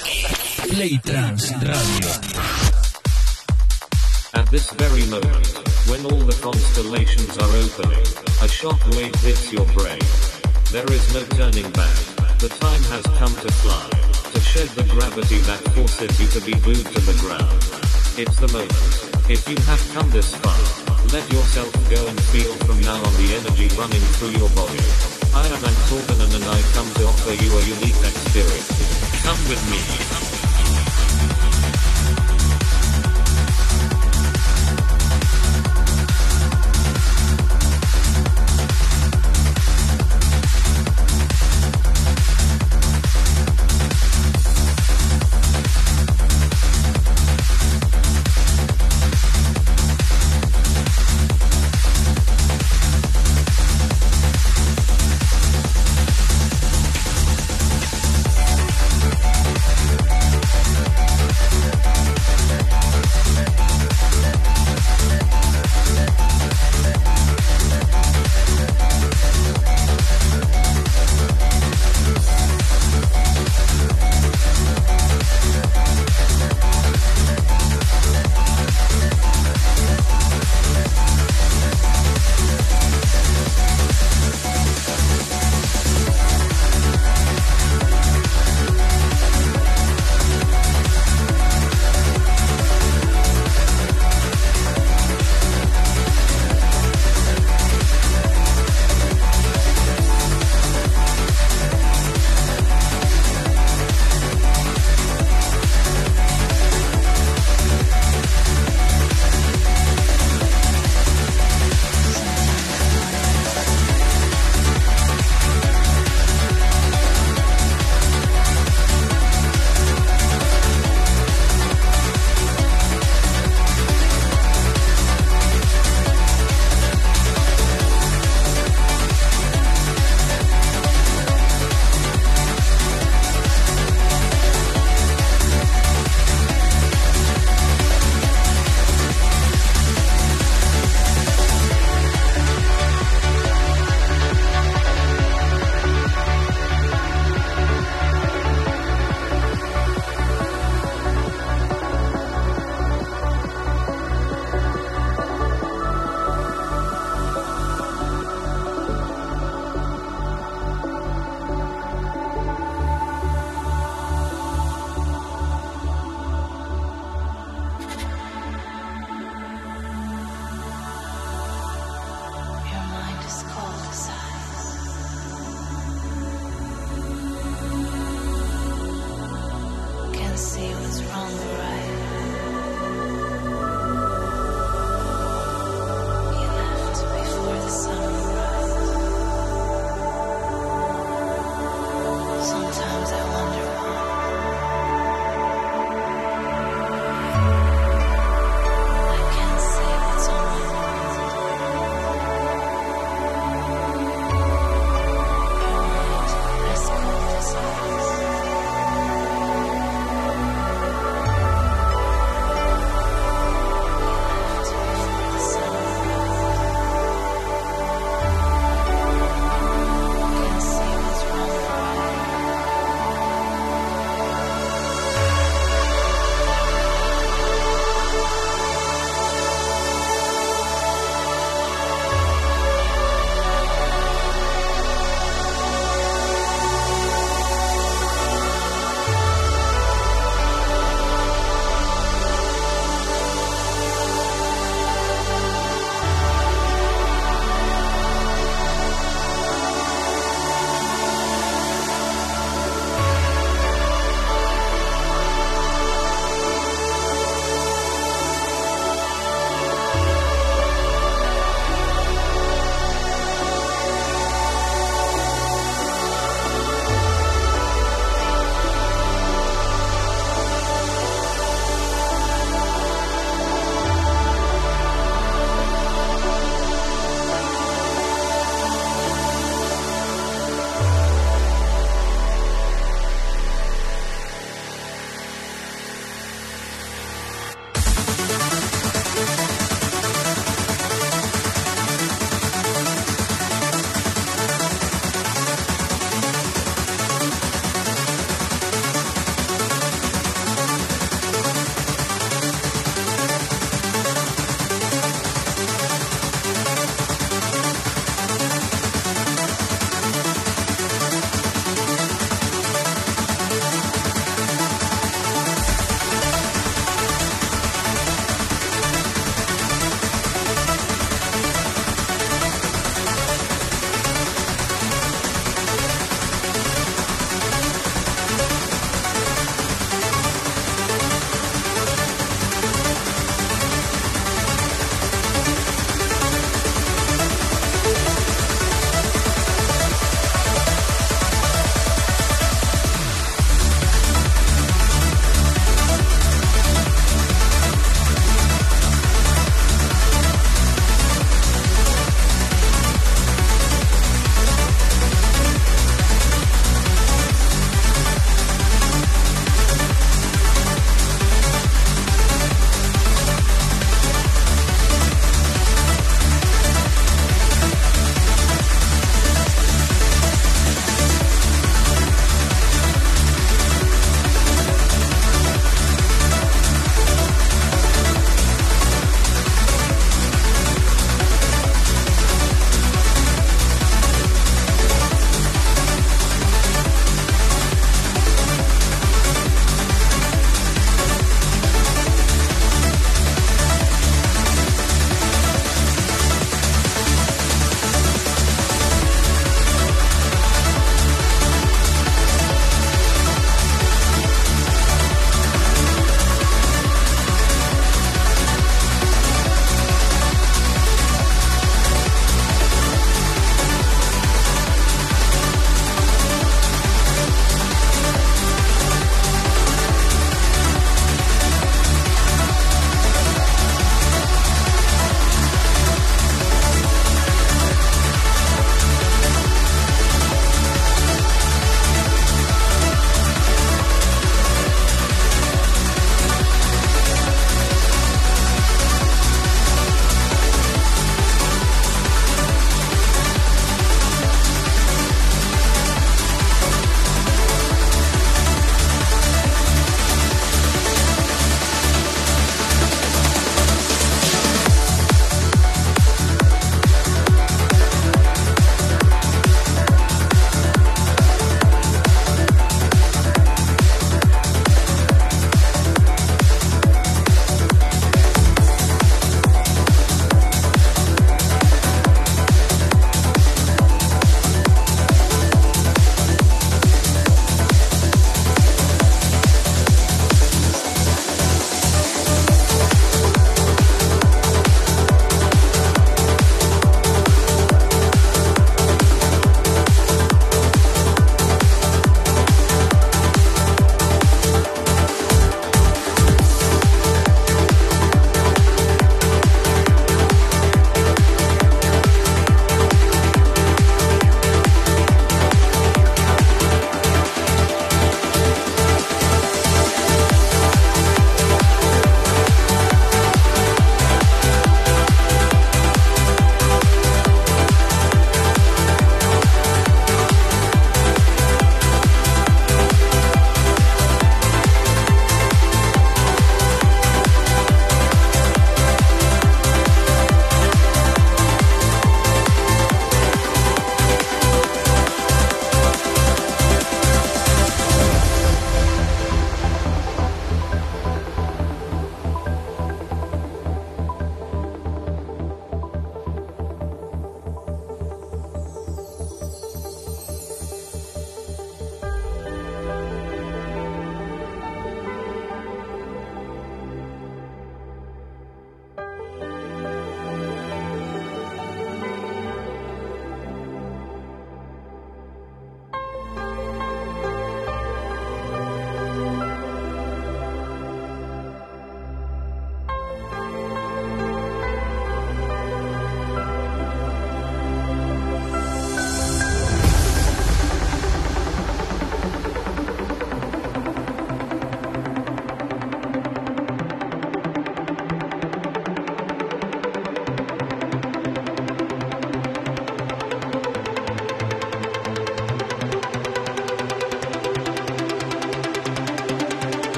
Playtrance Radio. At this very moment, when all the constellations are opening, a shockwave hits your brain. There is no turning back. The time has come to fly, to shed the gravity that forces you to be glued to the ground. It's the moment. If you have come this far, let yourself go and feel from now on the energy running through your body. I am Antorbanen and I come to offer you a unique experience. Come with me.